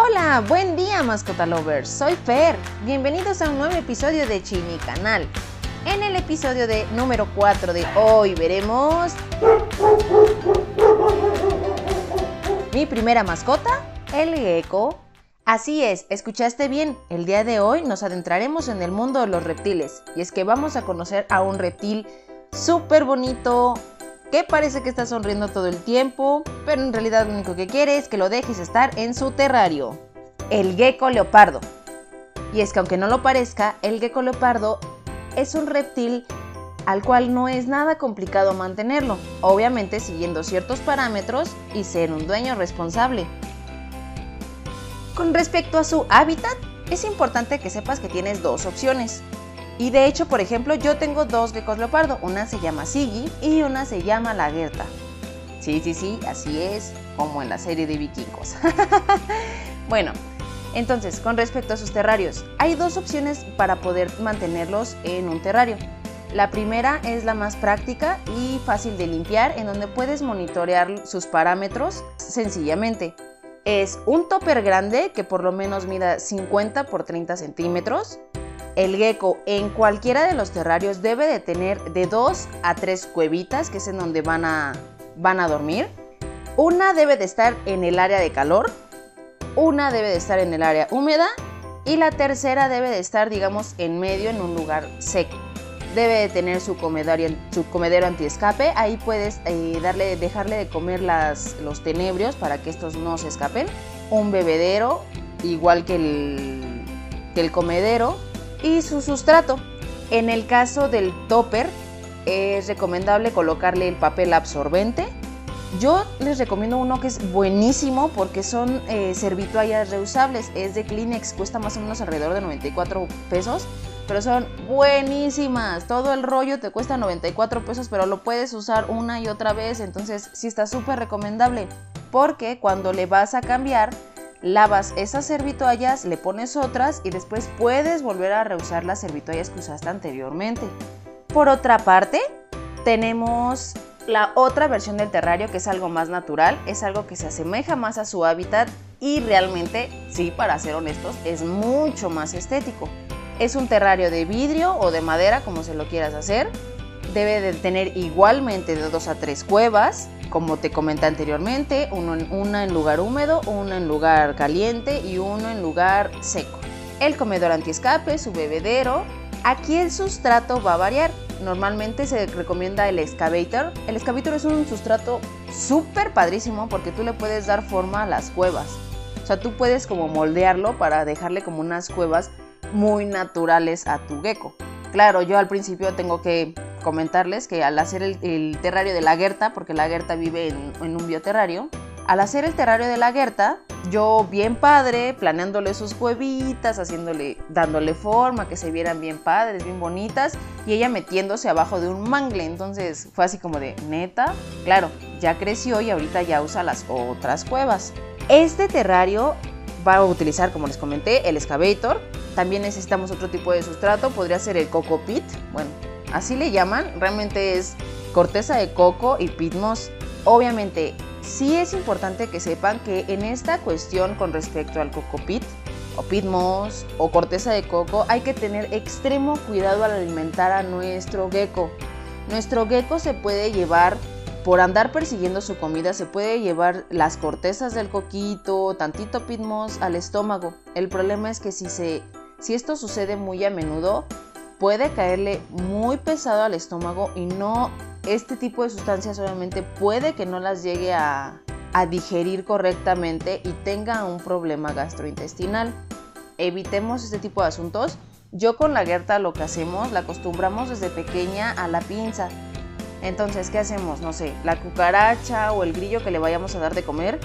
Hola, buen día mascota lovers, soy Fer. Bienvenidos a un nuevo episodio de Chini Canal. En el episodio de número 4 de hoy veremos mi primera mascota, el gecko. Así es, escuchaste bien, el día de hoy nos adentraremos en el mundo de los reptiles y es que vamos a conocer a un reptil súper bonito, que parece que está sonriendo todo el tiempo, pero en realidad lo único que quiere es que lo dejes estar en su terrario. El gecko leopardo. Y es que aunque no lo parezca, el gecko leopardo es un reptil al cual no es nada complicado mantenerlo, obviamente siguiendo ciertos parámetros y ser un dueño responsable. Con respecto a su hábitat, es importante que sepas que tienes dos opciones. Y de hecho, por ejemplo, yo tengo dos geckos leopardo. Una se llama Siggy y una se llama Lagerta. Sí, sí, sí, así es, como en la serie de vikingos. bueno, entonces, con respecto a sus terrarios, hay dos opciones para poder mantenerlos en un terrario. La primera es la más práctica y fácil de limpiar, en donde puedes monitorear sus parámetros sencillamente. Es un topper grande que por lo menos mida 50 por 30 centímetros, el gecko en cualquiera de los terrarios debe de tener de 2 a 3 cuevitas, que es en donde van a, van a dormir. Una debe de estar en el área de calor, una debe de estar en el área húmeda y la tercera debe de estar, digamos, en medio en un lugar seco. Debe de tener su, comedero, su comedero antiescape, ahí puedes eh, darle, dejarle de comer las, los tenebrios para que estos no se escapen. Un bebedero, igual que el, que el comedero, y su sustrato. En el caso del topper es recomendable colocarle el papel absorbente. Yo les recomiendo uno que es buenísimo porque son eh, reusables. Es de Kleenex, cuesta más o menos alrededor de 94 pesos, pero son buenísimas. Todo el rollo te cuesta 94 pesos, pero lo puedes usar una y otra vez. Entonces sí está súper recomendable porque cuando le vas a cambiar lavas esas servitoallas, le pones otras y después puedes volver a reusar las servitoallas que usaste anteriormente. Por otra parte, tenemos la otra versión del terrario que es algo más natural, es algo que se asemeja más a su hábitat y realmente, sí, para ser honestos, es mucho más estético. Es un terrario de vidrio o de madera, como se lo quieras hacer. Debe de tener igualmente de 2 a 3 cuevas, como te comenté anteriormente, uno una en lugar húmedo, una en lugar caliente y uno en lugar seco. El comedor antiescape, su bebedero. Aquí el sustrato va a variar. Normalmente se recomienda el excavator. El excavator es un sustrato súper padrísimo porque tú le puedes dar forma a las cuevas. O sea, tú puedes como moldearlo para dejarle como unas cuevas muy naturales a tu gecko. Claro, yo al principio tengo que comentarles que al hacer el, terrario de la Gerta, porque la Gerta vive en, un bioterrario, al hacer el terrario de la Gerta, yo bien padre, planeándole sus cuevitas, haciéndole, dándole forma, que se vieran bien padres, bien bonitas, y ella metiéndose abajo de un mangle. Entonces fue así como de neta. Claro, ya creció y ahorita ya usa las otras cuevas. Este terrario va a utilizar, como les comenté, el excavator. También necesitamos otro tipo de sustrato, podría ser el coco pit. Bueno, así le llaman, realmente es corteza de coco y pitmos. Obviamente, sí es importante que sepan que en esta cuestión con respecto al coco pit o pitmos o corteza de coco hay que tener extremo cuidado al alimentar a nuestro gecko. Nuestro gecko se puede llevar por andar persiguiendo su comida se puede llevar las cortezas del coquito, tantito pitmos al estómago. El problema es que si se si esto sucede muy a menudo, puede caerle muy pesado al estómago y no, este tipo de sustancias obviamente puede que no las llegue a, digerir correctamente y tenga un problema gastrointestinal. Evitemos este tipo de asuntos. Yo con la Gerta lo que hacemos, la acostumbramos desde pequeña a la pinza. Entonces, ¿qué hacemos? No sé, la cucaracha o el grillo que le vayamos a dar de comer.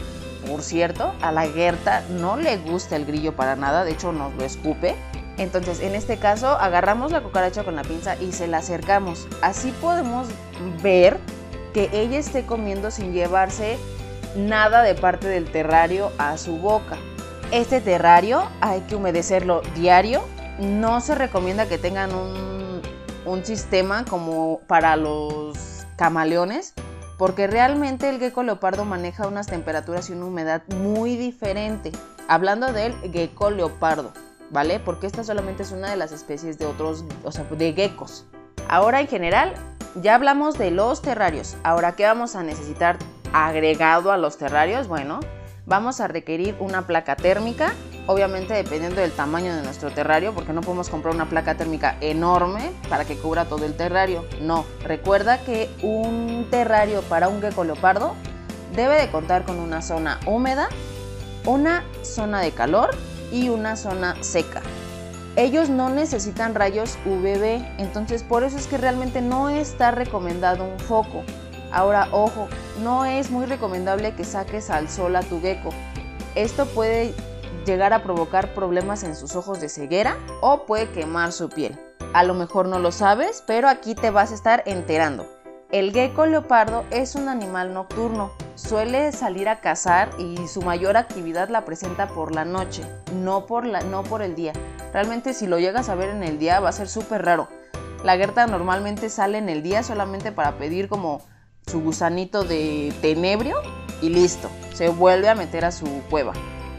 Por cierto, a la Gerta no le gusta el grillo para nada, de hecho nos lo escupe. Entonces, en este caso, agarramos la cucaracha con la pinza y se la acercamos. Así podemos ver que ella esté comiendo sin llevarse nada de parte del terrario a su boca. Este terrario hay que humedecerlo diario. No se recomienda que tengan un, un sistema como para los camaleones porque realmente el gecko leopardo maneja unas temperaturas y una humedad muy diferente. Hablando del gecko leopardo, ¿vale? Porque esta solamente es una de las especies de otros, o sea, de geckos. Ahora en general, ya hablamos de los terrarios. Ahora, ¿qué vamos a necesitar agregado a los terrarios? Bueno, vamos a requerir una placa térmica, obviamente dependiendo del tamaño de nuestro terrario, porque no podemos comprar una placa térmica enorme para que cubra todo el terrario. No, recuerda que un terrario para un gecko leopardo debe de contar con una zona húmeda, una zona de calor y una zona seca. Ellos no necesitan rayos UVB, entonces por eso es que realmente no está recomendado un foco. Ahora, ojo, no es muy recomendable que saques al sol a tu gecko. Esto puede llegar a provocar problemas en sus ojos de ceguera o puede quemar su piel. A lo mejor no lo sabes, pero aquí te vas a estar enterando. El gecko leopardo es un animal nocturno, suele salir a cazar y su mayor actividad la presenta por la noche, no por, la, no por el día. Realmente si lo llegas a ver en el día va a ser súper raro. La Gerta normalmente sale en el día solamente para pedir como su gusanito de tenebrio y listo, se vuelve a meter a su cueva.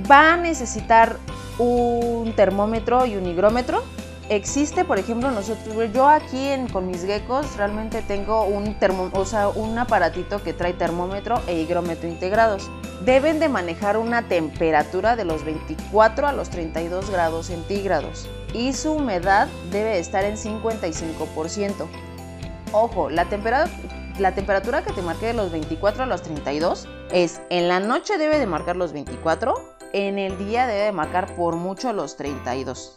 Va a necesitar un termómetro y un higrómetro existe, por ejemplo, nosotros, yo aquí con mis geckos realmente tengo un, termo, o sea, un aparatito que trae termómetro e higrómetro integrados. Deben de manejar una temperatura de los 24 a los 32 grados centígrados y su humedad debe estar en 55%. Ojo, la temperatura, la temperatura que te marqué de los 24 a los 32 es en la noche debe de marcar los 24, en el día debe de marcar por mucho los 32.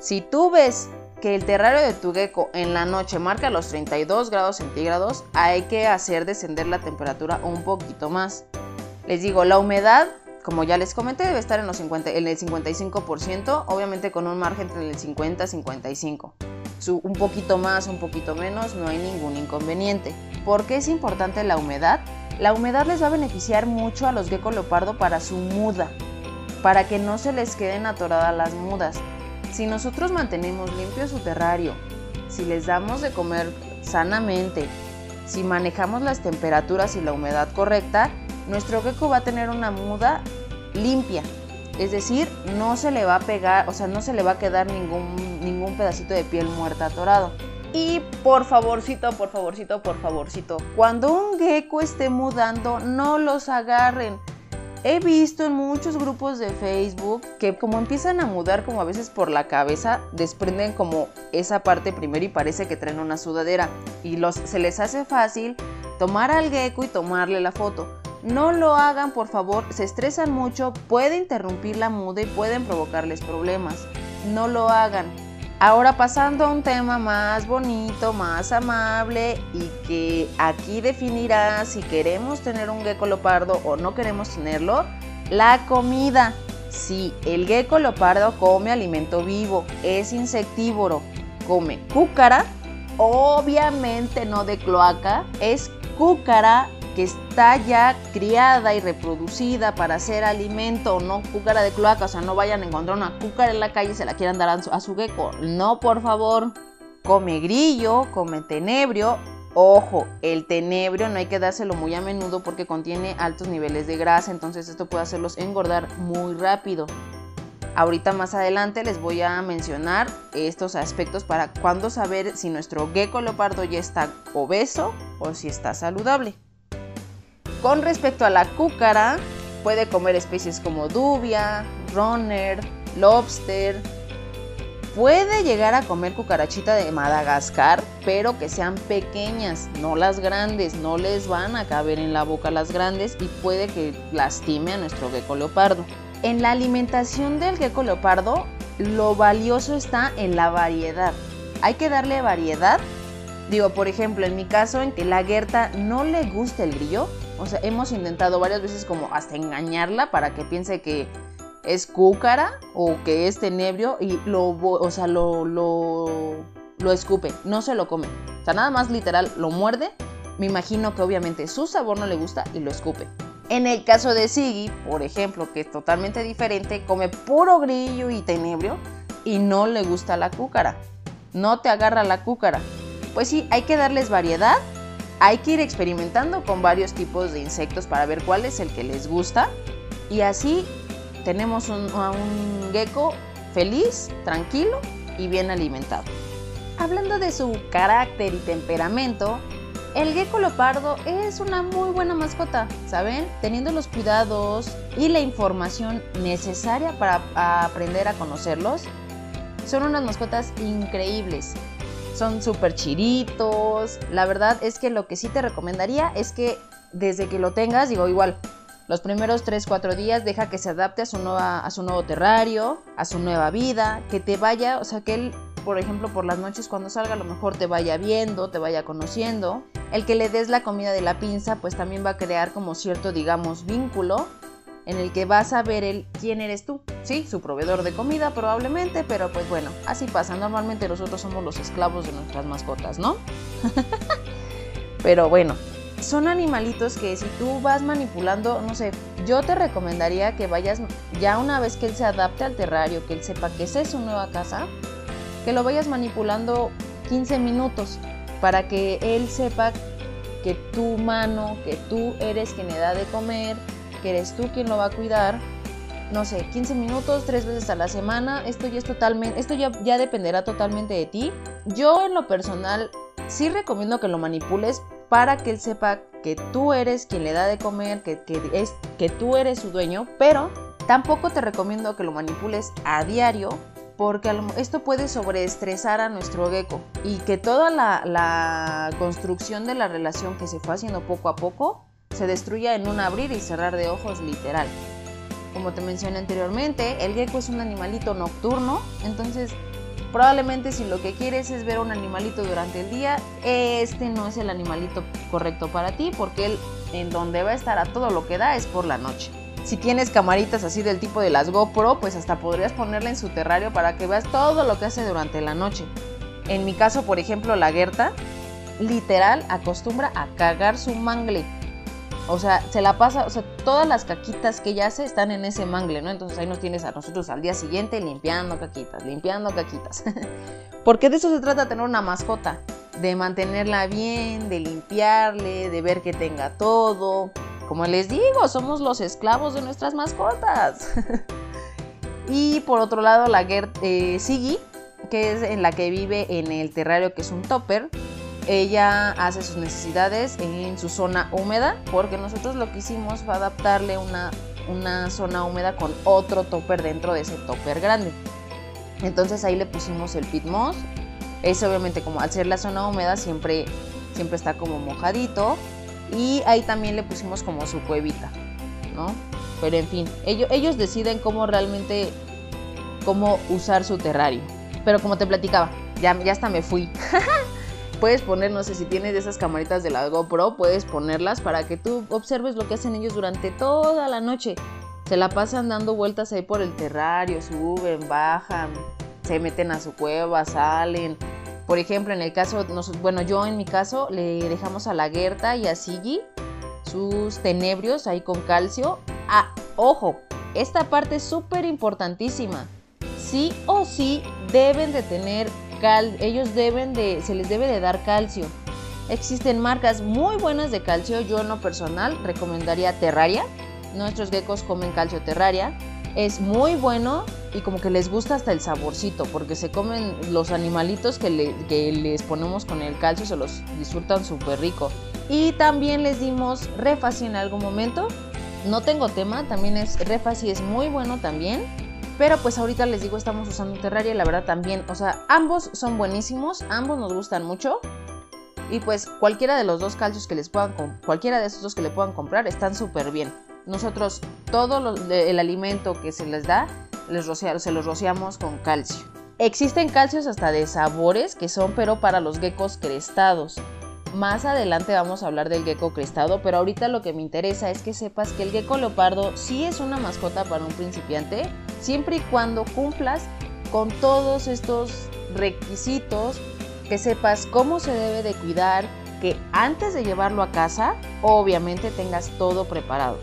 Si tú ves que el terrario de tu gecko en la noche marca los 32 grados centígrados, hay que hacer descender la temperatura un poquito más. Les digo, la humedad, como ya les comenté, debe estar en, los 50, en el 55%, obviamente con un margen entre el 50 y 55. un poquito más, un poquito menos, no hay ningún inconveniente. ¿Por qué es importante la humedad? La humedad les va a beneficiar mucho a los gecko leopardo para su muda, para que no se les queden atoradas las mudas. Si nosotros mantenemos limpio su terrario, si les damos de comer sanamente, si manejamos las temperaturas y la humedad correcta, nuestro gecko va a tener una muda limpia. Es decir, no se le va a pegar, o sea, no se le va a quedar ningún, ningún pedacito de piel muerta atorado. Y por favorcito, por favorcito, por favorcito, cuando un gecko esté mudando, no los agarren He visto en muchos grupos de Facebook que como empiezan a mudar como a veces por la cabeza, desprenden como esa parte primero y parece que traen una sudadera y los, se les hace fácil tomar al gecko y tomarle la foto. No lo hagan, por favor, se estresan mucho, puede interrumpir la muda y pueden provocarles problemas. No lo hagan. Ahora pasando a un tema más bonito, más amable y que aquí definirá si queremos tener un gecko leopardo o no queremos tenerlo, la comida. Si el gecko leopardo come alimento vivo, es insectívoro, come cúcara, obviamente no de cloaca, es cúcara que está ya criada y reproducida para hacer alimento, no cúcara de cloaca, o sea, no vayan a encontrar una cúcara en la calle y se la quieran dar a su, a su gecko. No, por favor. Come grillo, come tenebrio. Ojo, el tenebrio no hay que dárselo muy a menudo porque contiene altos niveles de grasa, entonces esto puede hacerlos engordar muy rápido. Ahorita más adelante les voy a mencionar estos aspectos para cuándo saber si nuestro gecko leopardo ya está obeso o si está saludable. Con respecto a la cúcara, puede comer especies como dubia, runner, lobster. Puede llegar a comer cucarachita de Madagascar, pero que sean pequeñas, no las grandes, no les van a caber en la boca las grandes y puede que lastime a nuestro gecko leopardo. En la alimentación del gecko leopardo, lo valioso está en la variedad. Hay que darle variedad. Digo, por ejemplo, en mi caso, en que la Gerta no le gusta el grillo, o sea, hemos intentado varias veces como hasta engañarla para que piense que es cúcara o que es tenebrio y lo, o sea, lo, lo, lo escupe, no se lo come. O sea, nada más literal lo muerde. Me imagino que obviamente su sabor no le gusta y lo escupe. En el caso de Siggy, por ejemplo, que es totalmente diferente, come puro grillo y tenebrio y no le gusta la cúcara. No te agarra la cúcara. Pues sí, hay que darles variedad hay que ir experimentando con varios tipos de insectos para ver cuál es el que les gusta. Y así tenemos un, un gecko feliz, tranquilo y bien alimentado. Hablando de su carácter y temperamento, el gecko leopardo es una muy buena mascota, ¿saben? Teniendo los cuidados y la información necesaria para aprender a conocerlos, son unas mascotas increíbles. Son súper chiritos. La verdad es que lo que sí te recomendaría es que desde que lo tengas, digo igual, los primeros 3-4 días deja que se adapte a su, nueva, a su nuevo terrario, a su nueva vida, que te vaya, o sea, que él, por ejemplo, por las noches cuando salga a lo mejor te vaya viendo, te vaya conociendo. El que le des la comida de la pinza, pues también va a crear como cierto, digamos, vínculo en el que vas a ver el quién eres tú. Sí, su proveedor de comida probablemente, pero pues bueno, así pasa. Normalmente nosotros somos los esclavos de nuestras mascotas, ¿no? pero bueno, son animalitos que si tú vas manipulando, no sé, yo te recomendaría que vayas ya una vez que él se adapte al terrario, que él sepa que es su nueva casa, que lo vayas manipulando 15 minutos para que él sepa que tu mano, que tú eres quien le da de comer, que eres tú quien lo va a cuidar, no sé, 15 minutos, tres veces a la semana, esto ya es totalmente, esto ya, dependerá totalmente de ti. Yo en lo personal sí recomiendo que lo manipules para que él sepa que tú eres quien le da de comer, que, es, que tú eres su dueño, pero tampoco te recomiendo que lo manipules a diario porque esto puede sobreestresar a nuestro gecko y que toda la construcción de la relación que se fue haciendo poco a poco se destruya en un abrir y cerrar de ojos literal. Como te mencioné anteriormente, el gecko es un animalito nocturno, entonces probablemente si lo que quieres es ver un animalito durante el día, este no es el animalito correcto para ti porque él en donde va a estar a todo lo que da es por la noche. Si tienes camaritas así del tipo de las GoPro, pues hasta podrías ponerla en su terrario para que veas todo lo que hace durante la noche. En mi caso, por ejemplo, la Gerta, literal acostumbra a cagar su mangle o sea, se la pasa, o sea, todas las caquitas que ella hace están en ese mangle, ¿no? Entonces ahí nos tienes a nosotros al día siguiente limpiando caquitas, limpiando caquitas. Porque de eso se trata tener una mascota, de mantenerla bien, de limpiarle, de ver que tenga todo. Como les digo, somos los esclavos de nuestras mascotas. y por otro lado, la Gert eh, que es en la que vive en el terrario que es un topper ella hace sus necesidades en su zona húmeda, porque nosotros lo que hicimos fue adaptarle una, una zona húmeda con otro topper dentro de ese topper grande. Entonces ahí le pusimos el pit moss. Es obviamente como al ser la zona húmeda siempre, siempre está como mojadito. Y ahí también le pusimos como su cuevita, ¿no? Pero en fin, ellos, ellos deciden cómo realmente, cómo usar su terrario. Pero como te platicaba, ya, ya hasta me fui. Puedes poner, no sé si tienes esas camaritas de la GoPro, puedes ponerlas para que tú observes lo que hacen ellos durante toda la noche. Se la pasan dando vueltas ahí por el terrario, suben, bajan, se meten a su cueva, salen. Por ejemplo, en el caso, bueno, yo en mi caso le dejamos a la Gerta y a Sigi sus tenebrios ahí con calcio. Ah, ojo, esta parte es súper importantísima. Sí o sí deben de tener ellos deben de, se les debe de dar calcio. Existen marcas muy buenas de calcio, yo en lo personal recomendaría Terraria. Nuestros geckos comen calcio Terraria. Es muy bueno y como que les gusta hasta el saborcito, porque se comen los animalitos que, les ponemos con el calcio, se los disfrutan súper rico. Y también les dimos Refasi en algún momento. No tengo tema, también es Refasi es muy bueno también. Pero pues ahorita les digo, estamos usando Terraria la verdad también, o sea, ambos son buenísimos, ambos nos gustan mucho. Y pues cualquiera de los dos calcios que les puedan, cualquiera de esos dos que le puedan comprar están súper bien. Nosotros todo el alimento que se les da, les se los rociamos con calcio. Existen calcios hasta de sabores que son pero para los geckos crestados. Más adelante vamos a hablar del gecko crestado, pero ahorita lo que me interesa es que sepas que el gecko leopardo sí es una mascota para un principiante, siempre y cuando cumplas con todos estos requisitos, que sepas cómo se debe de cuidar, que antes de llevarlo a casa, obviamente tengas todo preparado.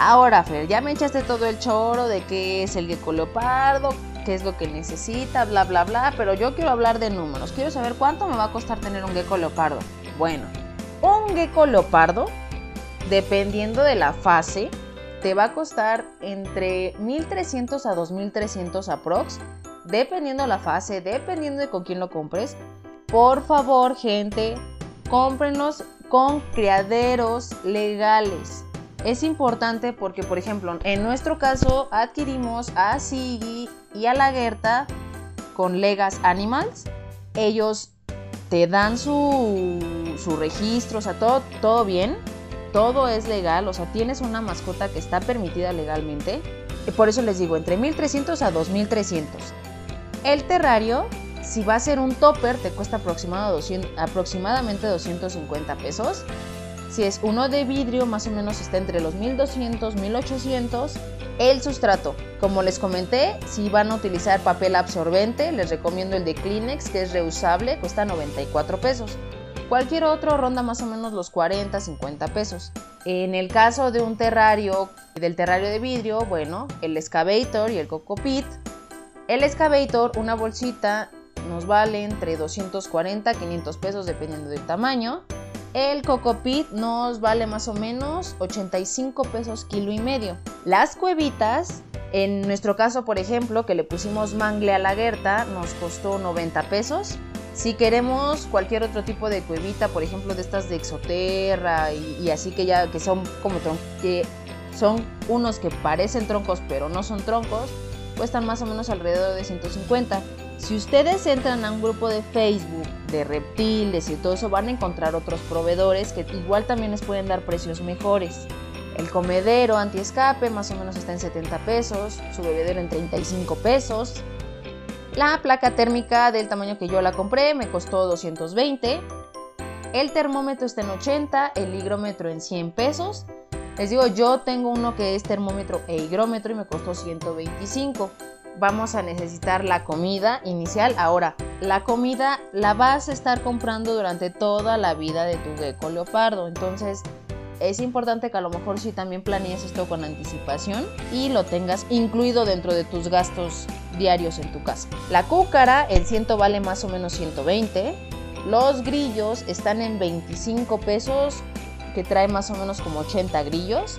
Ahora, Fer, ya me echaste todo el choro de qué es el gecko leopardo, qué es lo que necesita, bla, bla, bla, pero yo quiero hablar de números. Quiero saber cuánto me va a costar tener un gecko leopardo. Bueno, un gecko leopardo, dependiendo de la fase, te va a costar entre 1300 a 2300 aprox, dependiendo la fase, dependiendo de con quién lo compres. Por favor, gente, cómprenlos con criaderos legales. Es importante porque, por ejemplo, en nuestro caso adquirimos a Sigi y a la Gerta con Legas Animals. Ellos te dan su, su registro, o sea, todo, todo bien, todo es legal, o sea, tienes una mascota que está permitida legalmente. Y por eso les digo, entre 1300 a 2300. El terrario, si va a ser un topper, te cuesta aproximadamente 250 pesos. Si es uno de vidrio, más o menos está entre los 1200, 1800. El sustrato, como les comenté, si van a utilizar papel absorbente, les recomiendo el de Kleenex, que es reusable, cuesta 94 pesos. Cualquier otro ronda más o menos los 40, 50 pesos. En el caso de un terrario, del terrario de vidrio, bueno, el excavator y el cocopit. El excavator, una bolsita, nos vale entre 240 500 pesos dependiendo del tamaño. El Cocopit nos vale más o menos 85 pesos kilo y medio. Las cuevitas, en nuestro caso por ejemplo, que le pusimos mangle a la Gerta, nos costó 90 pesos. Si queremos cualquier otro tipo de cuevita, por ejemplo de estas de Exoterra y, así que ya que son como que son unos que parecen troncos pero no son troncos, cuestan más o menos alrededor de 150. Si ustedes entran a un grupo de Facebook de reptiles y todo eso, van a encontrar otros proveedores que igual también les pueden dar precios mejores. El comedero anti-escape más o menos está en 70 pesos, su bebedero en 35 pesos. La placa térmica del tamaño que yo la compré me costó 220. El termómetro está en 80, el higrómetro en 100 pesos. Les digo, yo tengo uno que es termómetro e higrómetro y me costó 125 vamos a necesitar la comida inicial. Ahora, la comida la vas a estar comprando durante toda la vida de tu gecko leopardo. Entonces, es importante que a lo mejor si también planees esto con anticipación y lo tengas incluido dentro de tus gastos diarios en tu casa. La cúcara, el ciento vale más o menos 120. Los grillos están en 25 pesos, que trae más o menos como 80 grillos.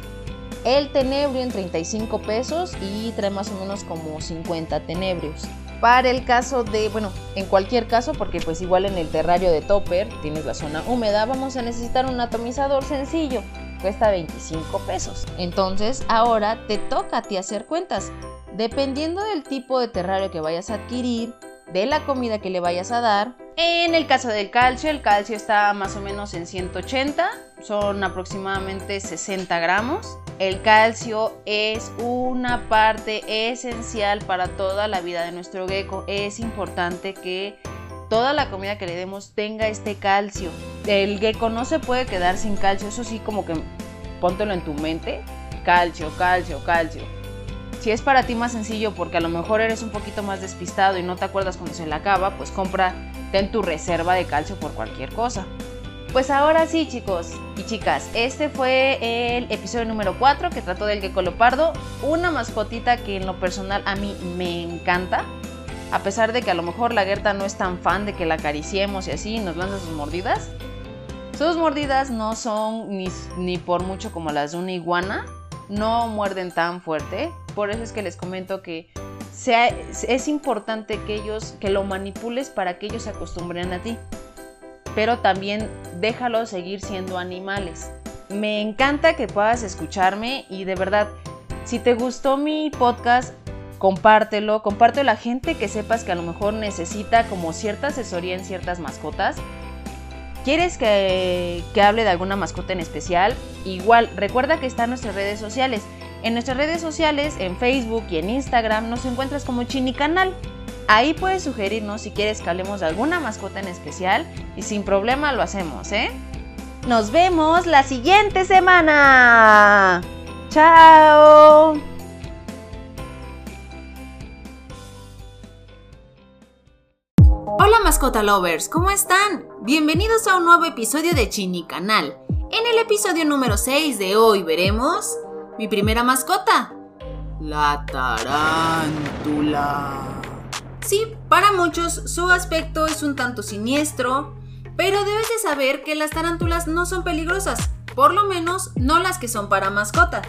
El tenebrio en 35 pesos y trae más o menos como 50 tenebrios. Para el caso de, bueno, en cualquier caso, porque pues igual en el terrario de topper tienes la zona húmeda, vamos a necesitar un atomizador sencillo. Cuesta 25 pesos. Entonces ahora te toca a ti hacer cuentas. Dependiendo del tipo de terrario que vayas a adquirir, de la comida que le vayas a dar. En el caso del calcio, el calcio está más o menos en 180, son aproximadamente 60 gramos. El calcio es una parte esencial para toda la vida de nuestro gecko. Es importante que toda la comida que le demos tenga este calcio. El gecko no se puede quedar sin calcio, eso sí como que póntelo en tu mente. Calcio, calcio, calcio. Si es para ti más sencillo porque a lo mejor eres un poquito más despistado y no te acuerdas cuando se le acaba, pues compra, ten tu reserva de calcio por cualquier cosa. Pues ahora sí, chicos y chicas, este fue el episodio número 4 que trató del gecko leopardo, una mascotita que en lo personal a mí me encanta, a pesar de que a lo mejor la Gerta no es tan fan de que la acariciemos y así nos lanza sus mordidas. Sus mordidas no son ni, ni por mucho como las de una iguana, no muerden tan fuerte, por eso es que les comento que es importante que ellos, que lo manipules para que ellos se acostumbren a ti pero también déjalo seguir siendo animales. Me encanta que puedas escucharme y de verdad, si te gustó mi podcast, compártelo, compártelo a la gente que sepas que a lo mejor necesita como cierta asesoría en ciertas mascotas. ¿Quieres que, que hable de alguna mascota en especial? Igual, recuerda que están nuestras redes sociales. En nuestras redes sociales, en Facebook y en Instagram, nos encuentras como Chini Canal. Ahí puedes sugerirnos si quieres que hablemos de alguna mascota en especial y sin problema lo hacemos, ¿eh? Nos vemos la siguiente semana. ¡Chao! Hola mascota lovers, ¿cómo están? Bienvenidos a un nuevo episodio de Chini Canal. En el episodio número 6 de hoy veremos mi primera mascota, la tarántula. Sí, para muchos su aspecto es un tanto siniestro, Pero debes de saber que las tarántulas no son peligrosas, por lo menos no las que son para mascota.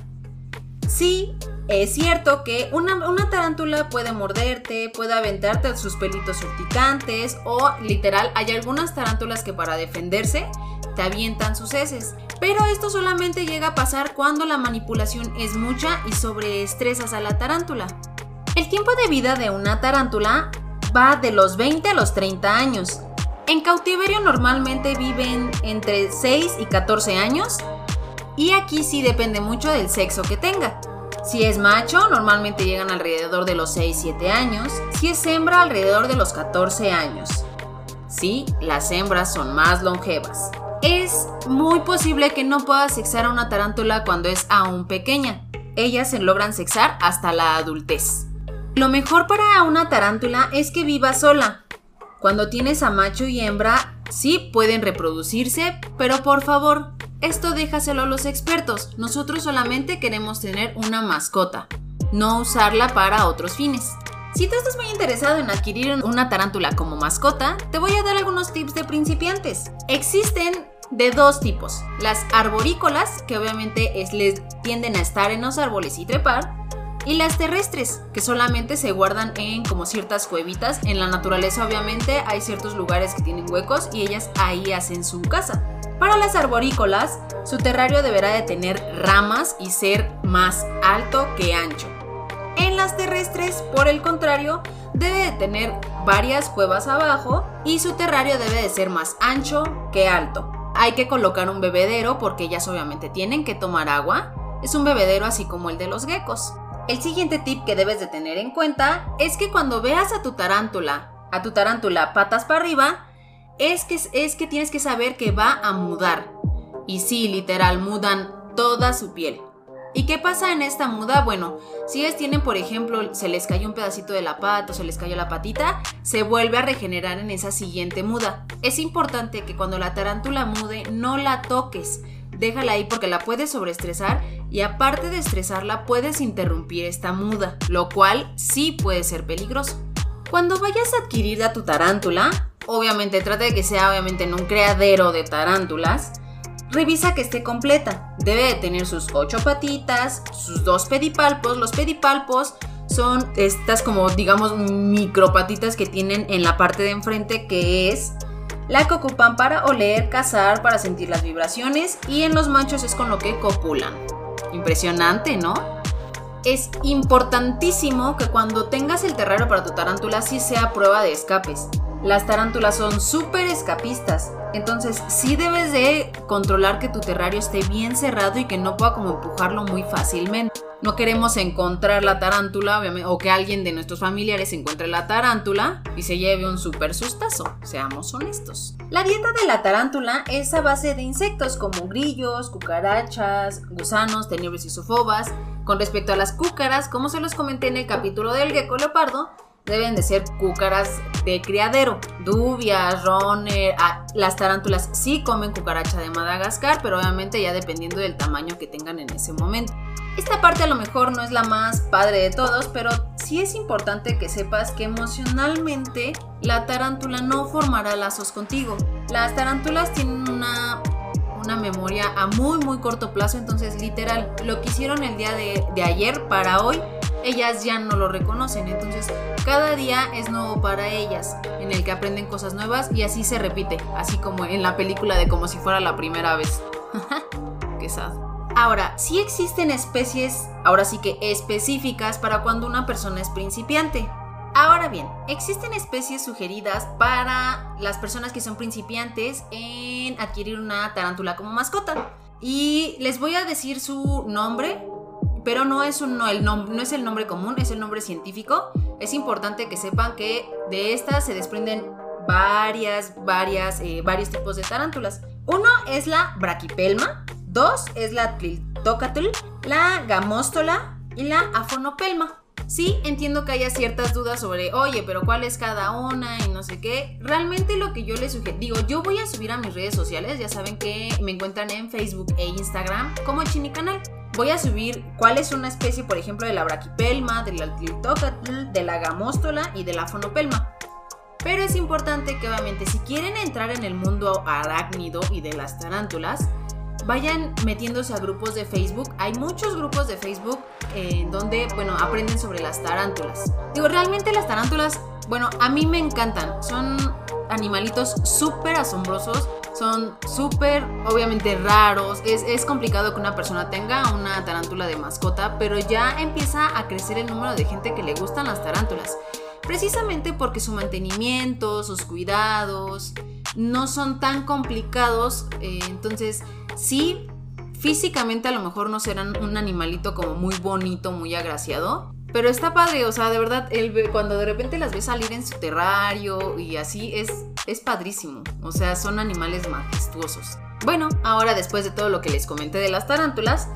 Sí, es cierto que una, una, tarántula puede morderte, puede aventarte sus pelitos urticantes o literal hay algunas tarántulas que para defenderse te avientan sus heces. Pero esto solamente llega a pasar cuando la manipulación es mucha y sobreestresas a la tarántula. El tiempo de vida de una tarántula va de los 20 a los 30 años. En cautiverio normalmente viven entre 6 y 14 años y aquí sí depende mucho del sexo que tenga. Si es macho, normalmente llegan alrededor de los 6-7 años. Si es hembra, alrededor de los 14 años. Sí, las hembras son más longevas. Es muy posible que no puedas sexar a una tarántula cuando es aún pequeña. Ellas se logran sexar hasta la adultez. Lo mejor para una tarántula es que viva sola. Cuando tienes a macho y hembra, sí pueden reproducirse, pero por favor, esto déjaselo a los expertos. Nosotros solamente queremos tener una mascota, no usarla para otros fines. Si tú estás muy interesado en adquirir una tarántula como mascota, te voy a dar algunos tips de principiantes. Existen de dos tipos. Las arborícolas, que obviamente es, les tienden a estar en los árboles y trepar, y las terrestres, que solamente se guardan en como ciertas cuevitas. En la naturaleza obviamente hay ciertos lugares que tienen huecos y ellas ahí hacen su casa. Para las arborícolas, su terrario deberá de tener ramas y ser más alto que ancho. En las terrestres, por el contrario, debe de tener varias cuevas abajo y su terrario debe de ser más ancho que alto. Hay que colocar un bebedero porque ellas obviamente tienen que tomar agua. Es un bebedero así como el de los geckos. El siguiente tip que debes de tener en cuenta es que cuando veas a tu tarántula, a tu tarántula patas para arriba, es que, es que tienes que saber que va a mudar. Y sí, literal, mudan toda su piel. ¿Y qué pasa en esta muda? Bueno, si ellas tienen, por ejemplo, se les cayó un pedacito de la pata o se les cayó la patita, se vuelve a regenerar en esa siguiente muda. Es importante que cuando la tarántula mude no la toques, déjala ahí porque la puedes sobreestresar y aparte de estresarla puedes interrumpir esta muda, lo cual sí puede ser peligroso. Cuando vayas a adquirir a tu tarántula, obviamente trata de que sea obviamente en un criadero de tarántulas. Revisa que esté completa. Debe de tener sus ocho patitas, sus dos pedipalpos. Los pedipalpos son estas como digamos micropatitas que tienen en la parte de enfrente que es la que ocupan para oler, cazar, para sentir las vibraciones y en los machos es con lo que copulan. Impresionante, ¿no? Es importantísimo que cuando tengas el terrario para tu tarántula sí sea prueba de escapes. Las tarántulas son súper escapistas, entonces sí debes de controlar que tu terrario esté bien cerrado y que no pueda como empujarlo muy fácilmente. No queremos encontrar la tarántula o que alguien de nuestros familiares encuentre la tarántula y se lleve un súper sustazo, seamos honestos. La dieta de la tarántula es a base de insectos como grillos, cucarachas, gusanos, tenebres y sofobas. Con respecto a las cúcaras, como se los comenté en el capítulo del gecko leopardo, deben de ser cúcaras de criadero. Dubias, roner, ah, las tarántulas sí comen cucaracha de Madagascar, pero obviamente ya dependiendo del tamaño que tengan en ese momento. Esta parte a lo mejor no es la más padre de todos, pero sí es importante que sepas que emocionalmente la tarántula no formará lazos contigo. Las tarántulas tienen una, una memoria a muy muy corto plazo, entonces literal, lo que hicieron el día de, de ayer para hoy ellas ya no lo reconocen. Entonces, cada día es nuevo para ellas, en el que aprenden cosas nuevas y así se repite, así como en la película de como si fuera la primera vez. Qué sad. Ahora, sí existen especies, ahora sí que específicas para cuando una persona es principiante. Ahora bien, existen especies sugeridas para las personas que son principiantes en adquirir una tarántula como mascota. Y les voy a decir su nombre pero no es, un, no, el no es el nombre común, es el nombre científico. Es importante que sepan que de estas se desprenden varias, varias, eh, varios tipos de tarántulas. Uno es la braquipelma, dos es la tliltocatl, la gamóstola y la afonopelma. Sí, entiendo que haya ciertas dudas sobre, oye, pero cuál es cada una y no sé qué. Realmente lo que yo les sugiero, digo, yo voy a subir a mis redes sociales, ya saben que me encuentran en Facebook e Instagram como Chini Canal voy a subir cuál es una especie, por ejemplo, de la braquipelma, de la tliltocatl, de la gamóstola y de la fonopelma. Pero es importante que obviamente si quieren entrar en el mundo arácnido y de las tarántulas, vayan metiéndose a grupos de Facebook. Hay muchos grupos de Facebook en donde, bueno, aprenden sobre las tarántulas. Digo, realmente las tarántulas, bueno, a mí me encantan. Son animalitos súper asombrosos. Son súper, obviamente, raros. Es, es, complicado que una persona tenga una tarántula de mascota, pero ya empieza a crecer el número de gente que le gustan las tarántulas. Precisamente porque su mantenimiento, sus cuidados, no son tan complicados. Eh, entonces, sí, físicamente a lo mejor no serán un animalito como muy bonito, muy agraciado. Pero está padre, o sea, de verdad, el, cuando de repente las ves salir en su terrario y así, es, es padrísimo. O sea, son animales majestuosos. Bueno, ahora después de todo lo que les comenté de las tarántulas,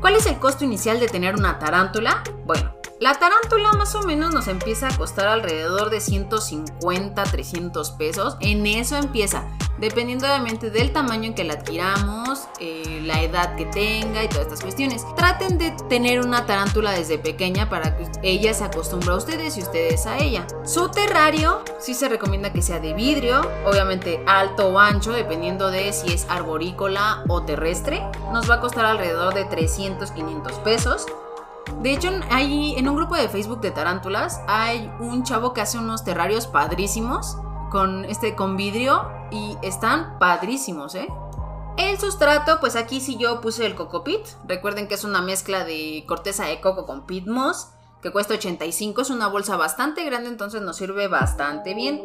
¿cuál es el costo inicial de tener una tarántula? Bueno, la tarántula más o menos nos empieza a costar alrededor de 150, 300 pesos. En eso empieza, dependiendo obviamente del tamaño en que la adquiramos, eh, la edad que tenga y todas estas cuestiones. Traten de tener una tarántula desde pequeña para que ella se acostumbre a ustedes y ustedes a ella. Su terrario sí se recomienda que sea de vidrio, obviamente alto o ancho, dependiendo de si es arborícola o terrestre. Nos va a costar alrededor de 300, 500 pesos. De hecho, hay, en un grupo de Facebook de tarántulas hay un chavo que hace unos terrarios padrísimos con, este, con vidrio y están padrísimos, ¿eh? El sustrato, pues aquí sí yo puse el cocopit. Recuerden que es una mezcla de corteza de coco con pit moss, que cuesta 85. Es una bolsa bastante grande, entonces nos sirve bastante bien.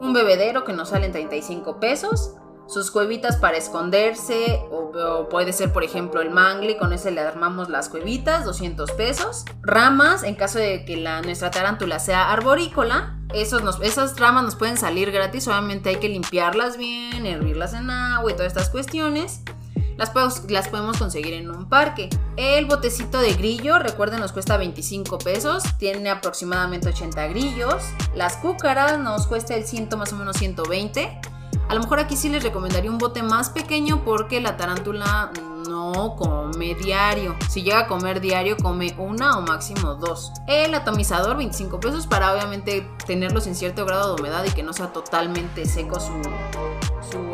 Un bebedero que nos sale en 35 pesos sus cuevitas para esconderse o, puede ser por ejemplo el mangle, con ese le armamos las cuevitas, 200 pesos. Ramas, en caso de que la, nuestra tarántula sea arborícola, esos esas ramas nos pueden salir gratis, obviamente hay que limpiarlas bien, hervirlas en agua y todas estas cuestiones. Las, las, podemos conseguir en un parque. El botecito de grillo, recuerden, nos cuesta 25 pesos. Tiene aproximadamente 80 grillos. Las cúcaras nos cuesta el ciento más o menos 120. A lo mejor aquí sí les recomendaría un bote más pequeño porque la tarántula no come diario. Si llega a comer diario, come una o máximo dos. El atomizador, 25 pesos para obviamente tenerlos en cierto grado de humedad y que no sea totalmente seco su,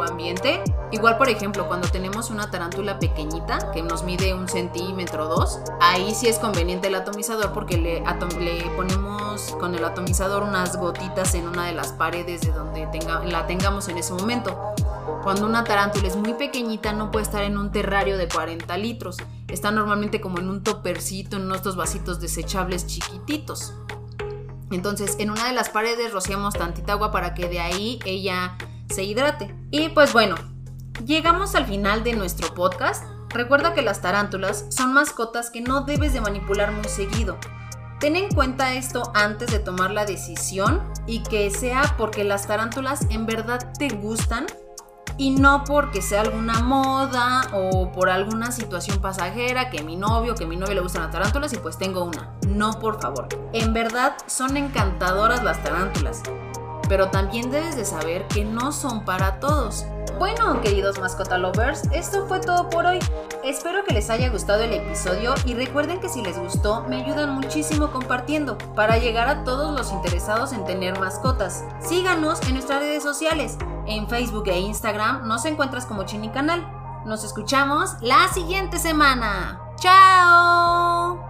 ambiente. Igual, por ejemplo, cuando tenemos una tarántula pequeñita que nos mide un centímetro o dos, ahí sí es conveniente el atomizador porque le, ponemos con el atomizador unas gotitas en una de las paredes de donde la tengamos en ese momento. Cuando una tarántula es muy pequeñita no puede estar en un terrario de 40 litros. Está normalmente como en un topercito, en estos vasitos desechables chiquititos. Entonces, en una de las paredes rociamos tantita agua para que de ahí ella se hidrate. Y pues bueno, llegamos al final de nuestro podcast. Recuerda que las tarántulas son mascotas que no debes de manipular muy seguido. Ten en cuenta esto antes de tomar la decisión y que sea porque las tarántulas en verdad te gustan y no porque sea alguna moda o por alguna situación pasajera que mi novio, que mi novio le gustan las tarántulas y pues tengo una. No, por favor. En verdad son encantadoras las tarántulas pero también debes de saber que no son para todos. Bueno, queridos mascota lovers, esto fue todo por hoy. Espero que les haya gustado el episodio y recuerden que si les gustó me ayudan muchísimo compartiendo para llegar a todos los interesados en tener mascotas. Síganos en nuestras redes sociales. En Facebook e Instagram nos encuentras como Chini Canal. Nos escuchamos la siguiente semana. ¡Chao!